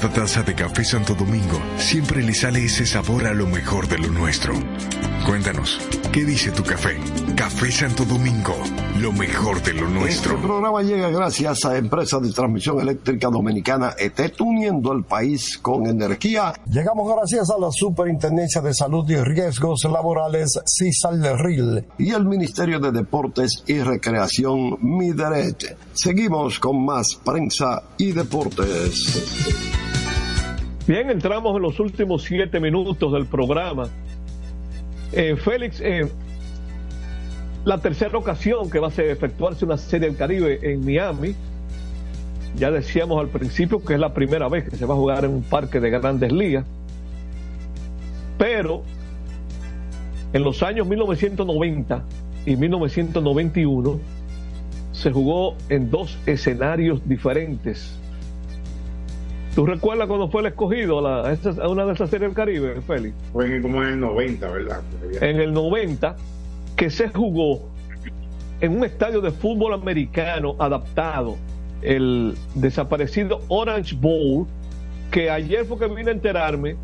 Cada taza de café Santo Domingo siempre le sale ese sabor a lo mejor de lo nuestro. Cuéntanos, ¿qué dice tu café? Café Santo Domingo, lo mejor de lo nuestro. Este programa llega gracias a Empresa de Transmisión Eléctrica Dominicana ETET, uniendo el país con energía. Llegamos gracias a la Superintendencia de Salud y Riesgos Laborales, CISALRIL, y el Ministerio de Deportes y Recreación, MIDERET. Seguimos con más prensa y deportes. Bien, entramos en los últimos siete minutos del programa. Eh, Félix, eh, la tercera ocasión que va a efectuarse una serie del Caribe en Miami. Ya decíamos al principio que es la primera vez que se va a jugar en un parque de grandes ligas. Pero en los años 1990 y 1991 se jugó en dos escenarios diferentes. ¿Tú recuerdas cuando fue el escogido a, la- a una de esas series del Caribe, Félix? Fue en- como en el 90, ¿verdad? En el 90, que se jugó en un estadio de fútbol americano adaptado, el desaparecido Orange Bowl, que ayer fue que vine a enterarme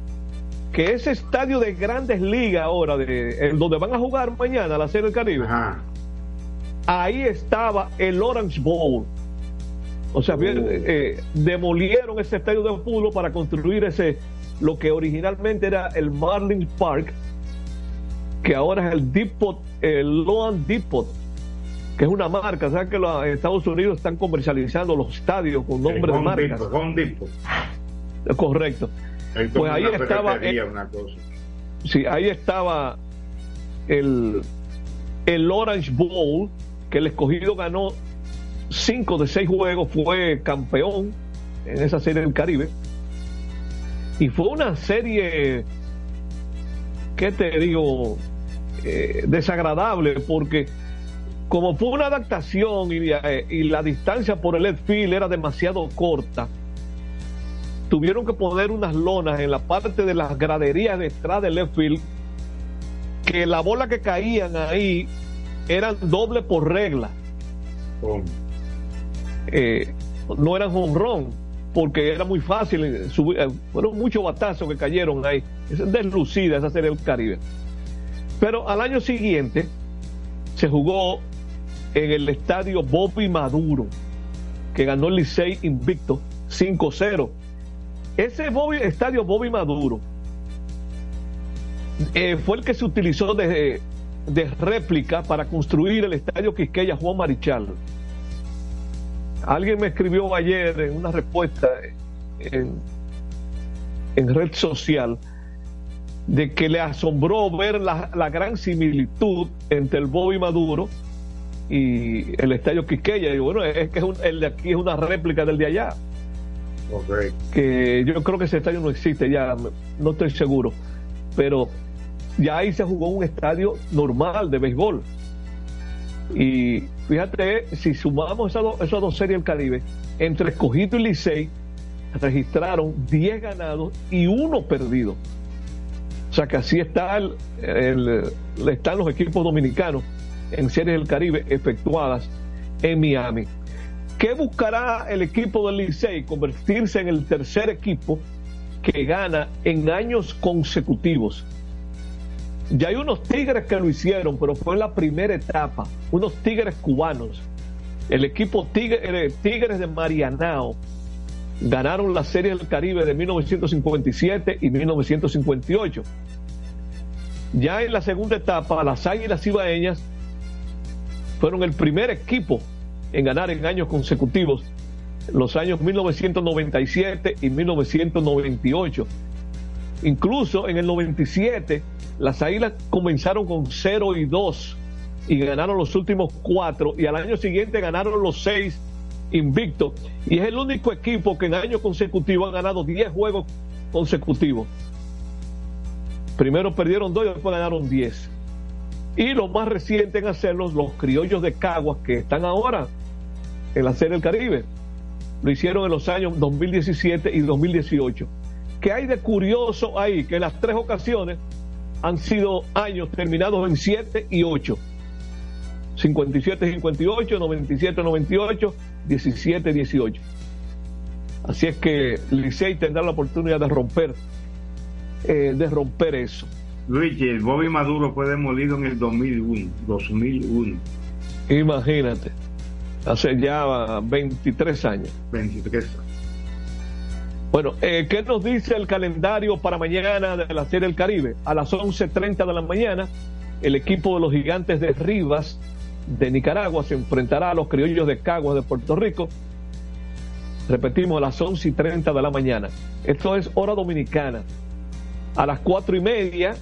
que ese estadio de grandes ligas ahora, de, donde van a jugar mañana la Serie del Caribe, ahí estaba el Orange Bowl. O sea, bien, eh, demolieron ese estadio de fútbol para construir ese, lo que originalmente era el Marlins Park, que ahora es el Depot, el Loan Depot, que es una marca. ¿Sabes que los Estados Unidos están comercializando los estadios con nombre de marcas? Depot, Home Depot. Correcto. Pues ahí estaba, una cosa. Sí, ahí estaba el, el Orange Bowl, que el escogido ganó cinco de seis juegos, fue campeón en esa serie del Caribe. Y fue una serie, ¿qué te digo? Eh, desagradable, porque como fue una adaptación y, eh, la distancia por el field era demasiado corta, tuvieron que poner unas lonas en la parte de las graderías detrás del left field que la bola que caían ahí eran doble por regla. Eh, no eran home run porque era muy fácil eh, eh, fueron muchos batazos que cayeron ahí. Es deslucida esa serie del Caribe. Pero al año siguiente se jugó en el estadio Bobby Maduro, que ganó el Licey invicto 5-0. Ese estadio Bobby Maduro eh, fue el que se utilizó de, de réplica para construir el estadio Quisqueya Juan Marichal. Alguien me escribió ayer en una respuesta en, en red social de que le asombró ver la, la gran similitud entre el Bobby Maduro y el estadio Quisqueya. Y bueno, es que es un- el de aquí es una réplica del de allá que yo creo que ese estadio no existe ya, no estoy seguro, pero ya ahí se jugó un estadio normal de béisbol. Y fíjate, si sumamos esas, dos- series del Caribe, entre Escogido y Licey registraron 10 ganados y uno perdido. O sea que así está están los equipos dominicanos en series del Caribe efectuadas en Miami. ¿Qué buscará el equipo del Licey? Convertirse en el tercer equipo que gana en años consecutivos. Ya hay unos Tigres que lo hicieron, pero fue en la primera etapa, unos Tigres cubanos. El equipo eh, Tigres de Marianao ganaron la Serie del Caribe de 1957 y 1958. Ya en la segunda etapa, las Águilas Ibaeñas fueron el primer equipo en ganar en años consecutivos, los años 1997 y 1998. Incluso en el 97, las Águilas comenzaron con 0 y 2 y ganaron los últimos cuatro y al año siguiente ganaron los seis invictos. Y es el único equipo que en años consecutivos ha ganado 10 juegos consecutivos. Primero perdieron dos y después ganaron 10. Y los más recientes en hacerlos, los criollos de Caguas, que están ahora en la Serie del Caribe. Lo hicieron en los años 2017 y 2018. ¿Qué hay de curioso ahí? Que las tres ocasiones han sido años terminados en 7 y 8. 57-58, 97-98, 17-18. Así es que Licey tendrá la oportunidad de romper, eh, de romper eso. Luigi, el Bobby Maduro fue demolido en el 2001. 2001. Imagínate, hace ya 23 años. 23 años. Bueno, eh, ¿qué nos dice el calendario para mañana de la Serie del Caribe? A las 11.30 de la mañana, el equipo de los gigantes de Rivas de Nicaragua se enfrentará a los criollos de Caguas de Puerto Rico. Repetimos, a las 11.30 de la mañana. Esto es hora dominicana. A las cuatro y media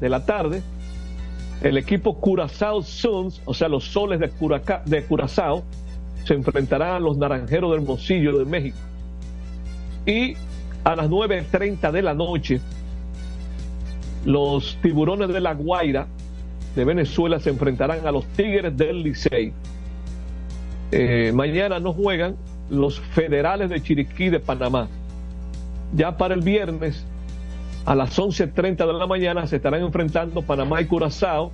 de la tarde, el equipo Curazao Suns, o sea, los soles de, Curaca- de Curazao, se enfrentarán a los naranjeros del Hermosillo de México. Y a las 9.30 de la noche, los tiburones de La Guaira de Venezuela se enfrentarán a los Tigres del Licey. Eh, mañana no juegan los federales de Chiriquí de Panamá. Ya para el viernes, a las 11.30 de la mañana, se estarán enfrentando Panamá y Curazao.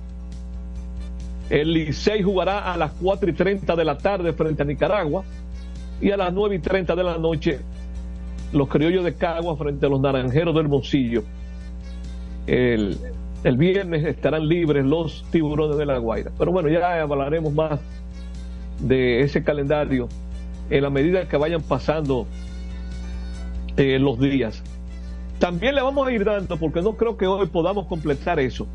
El Licey jugará a las 4.30 de la tarde frente a Nicaragua. Y a las 9.30 de la noche, los criollos de Cagua frente a los naranjeros del Hermosillo. El, el viernes estarán libres los tiburones de la Guaira. Pero bueno, ya hablaremos más de ese calendario en la medida que vayan pasando eh, los días. También le vamos a ir dando, porque no creo que hoy podamos completar eso,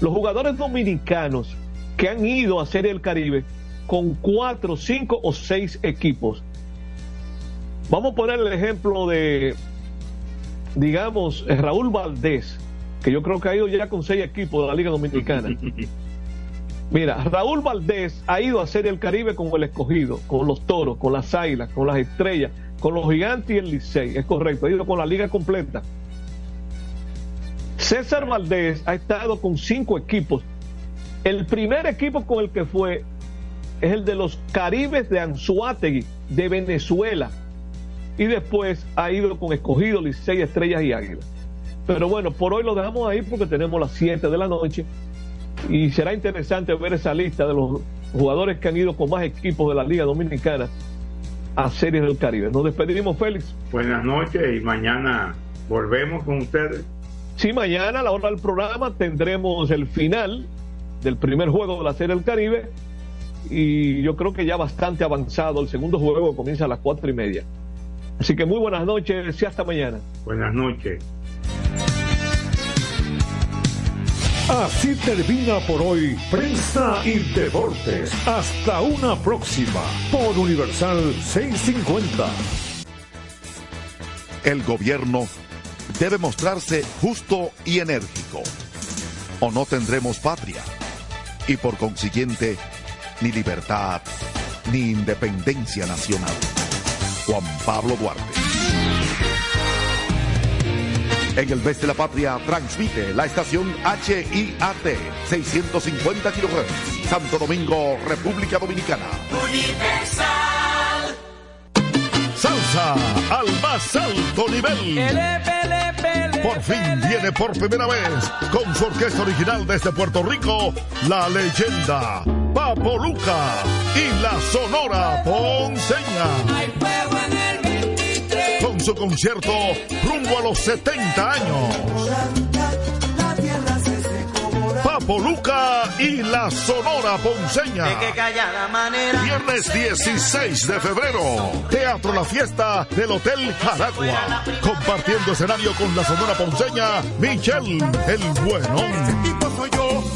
los jugadores dominicanos que han ido a Serie del Caribe con cuatro, cinco o seis equipos. Vamos a poner el ejemplo de, digamos, Raúl Valdés, que yo creo que ha ido ya con seis equipos de la Liga Dominicana. Mira, Raúl Valdés ha ido a Serie del Caribe con el escogido, con los toros, con las águilas, con las estrellas, con los gigantes y el Licey. Es correcto, ha ido con la liga completa. César Valdés ha estado con cinco equipos. El primer equipo con el que fue es el de los Caribes de Anzuategui, de Venezuela. Y después ha ido con escogido, Licey, estrellas y águilas. Pero bueno, por hoy lo dejamos ahí porque tenemos las 7 de la noche y será interesante ver esa lista de los jugadores que han ido con más equipos de la Liga Dominicana a Series del Caribe. Nos despedimos, Félix. Buenas noches y mañana volvemos con ustedes. Sí, mañana a la hora del programa tendremos el final del primer juego de la Serie del Caribe y yo creo que ya bastante avanzado. El segundo juego comienza a las cuatro y media. Así que muy buenas noches y hasta mañana. Buenas noches. Así termina por hoy Prensa y Deportes. Hasta una próxima por Universal 650. El gobierno debe mostrarse justo y enérgico. O no tendremos patria. Y por consiguiente, ni libertad, ni independencia nacional. Juan Pablo Duarte. En el mes de la patria transmite la estación HIAT 650 kHz. Santo Domingo, República Dominicana. Universal. Salsa al más alto nivel. Por fin viene por primera vez con su orquesta original desde Puerto Rico, la leyenda Papo Luca y la Sonora Ponceña con su concierto rumbo a los 70 años. Papo Luca y la Sonora Ponceña. Viernes 16 de febrero. Teatro La Fiesta del Hotel Jaragua. Compartiendo escenario con la Sonora Ponceña, Michelle el Buenón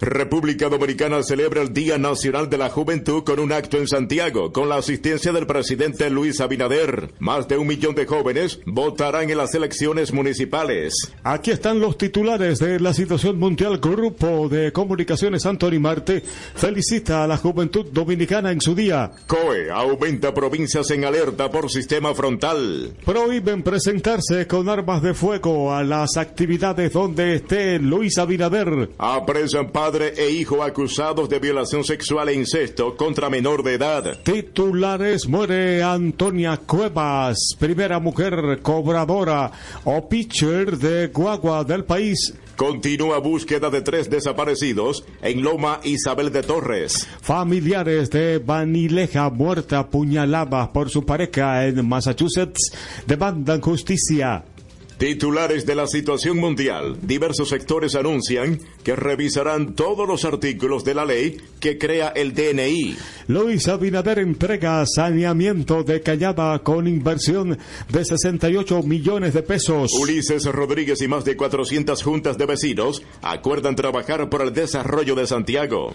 República Dominicana celebra el Día Nacional de la Juventud con un acto en Santiago, con la asistencia del presidente Luis Abinader. Más de un millón de jóvenes votarán en las elecciones municipales. Aquí están los titulares de la situación mundial. Grupo de Comunicaciones Anthony Marte felicita a la juventud dominicana en su día. COE aumenta provincias en alerta por sistema frontal. Prohíben presentarse con armas de fuego a las actividades donde esté Luis Abinader. Apresan padre e hijo acusados de violación sexual e incesto contra menor de edad. Titulares muere Antonia Cuevas, primera mujer cobradora o pitcher de guagua del país. Continúa búsqueda de tres desaparecidos en Loma Isabel de Torres. Familiares de Vanileja muerta puñalada por su pareja en Massachusetts demandan justicia. Titulares de la situación mundial. Diversos sectores anuncian que revisarán todos los artículos de la ley que crea el DNI. Luis Abinader entrega saneamiento de Callaba con inversión de 68 millones de pesos. Ulises Rodríguez y más de 400 juntas de vecinos acuerdan trabajar por el desarrollo de Santiago.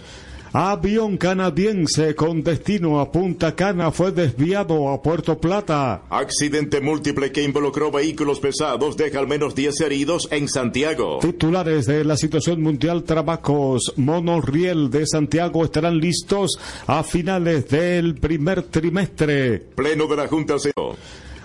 Avión canadiense con destino a Punta Cana fue desviado a Puerto Plata. Accidente múltiple que involucró vehículos pesados deja al menos 10 heridos en Santiago. Titulares de la situación mundial trabajos monorriel de Santiago estarán listos a finales del primer trimestre. Pleno de la Junta CEO.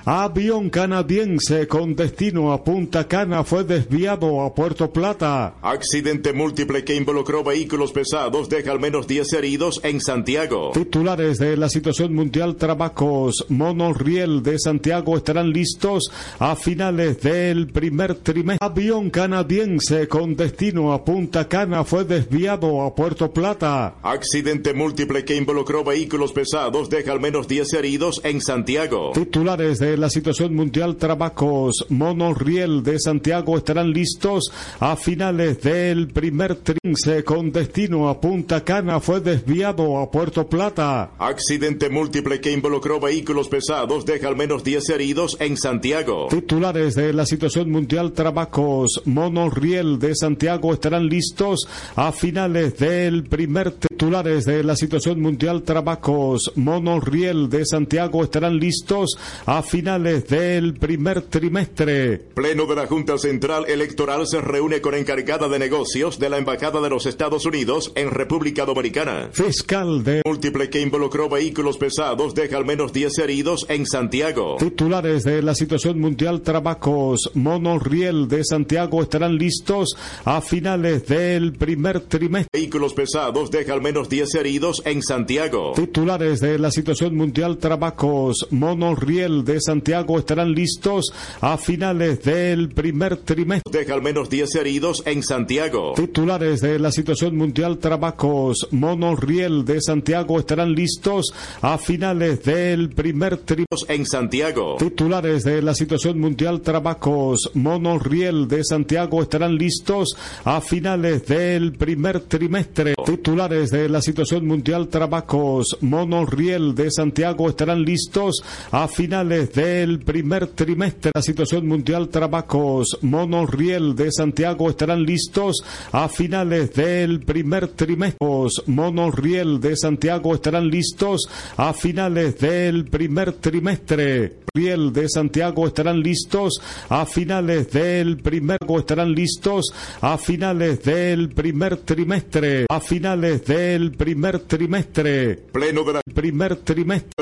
Avión canadiense con destino a Punta Cana fue desviado a Puerto Plata. Accidente múltiple que involucró vehículos pesados deja al menos 10 heridos en Santiago. Titulares de la situación mundial trabajos monorriel de Santiago estarán listos a finales del primer trimestre. Avión canadiense con destino a Punta Cana fue desviado a Puerto Plata. Accidente múltiple que involucró vehículos pesados deja al menos 10 heridos en Santiago. Titulares de la situación mundial trabajos monorriel de Santiago estarán listos a finales del primer trimestre con destino a Punta Cana fue desviado a Puerto Plata. Accidente múltiple que involucró vehículos pesados deja al menos 10 heridos en Santiago. Titulares de la situación mundial trabajos monorriel de Santiago estarán listos a finales del primer titulares de la situación mundial trabajos monorriel de Santiago estarán listos a finales del primer trimestre. Pleno de la Junta Central Electoral se reúne con encargada de negocios de la Embajada de los Estados Unidos en República Dominicana. Fiscal de múltiple que involucró vehículos pesados deja al menos 10 heridos en Santiago. Titulares de la situación mundial trabajos monorriel de Santiago estarán listos a finales del primer trimestre. Vehículos pesados deja al menos 10 heridos en Santiago. Titulares de la situación mundial trabajos monorriel de Santiago estarán listos a finales del primer trimestre. Deja al menos 10 heridos en Santiago. Titulares de la situación mundial trabajos monorriel de Santiago estarán listos a finales del primer trimestre. En Santiago. Titulares de la situación mundial trabajos monorriel de Santiago estarán listos a finales del primer trimestre. Titulares de la situación mundial trabajos monorriel de Santiago estarán listos a finales del primer trimestre. La situación mundial trabajos monorriel de Santiago estarán listos a finales del primer trimestre. Monorriel de Santiago estarán listos a finales del primer trimestre. Riel de Santiago estarán listos a finales del primer estarán listos a finales del primer trimestre. A finales del primer trimestre. Pleno de la primer trimestre.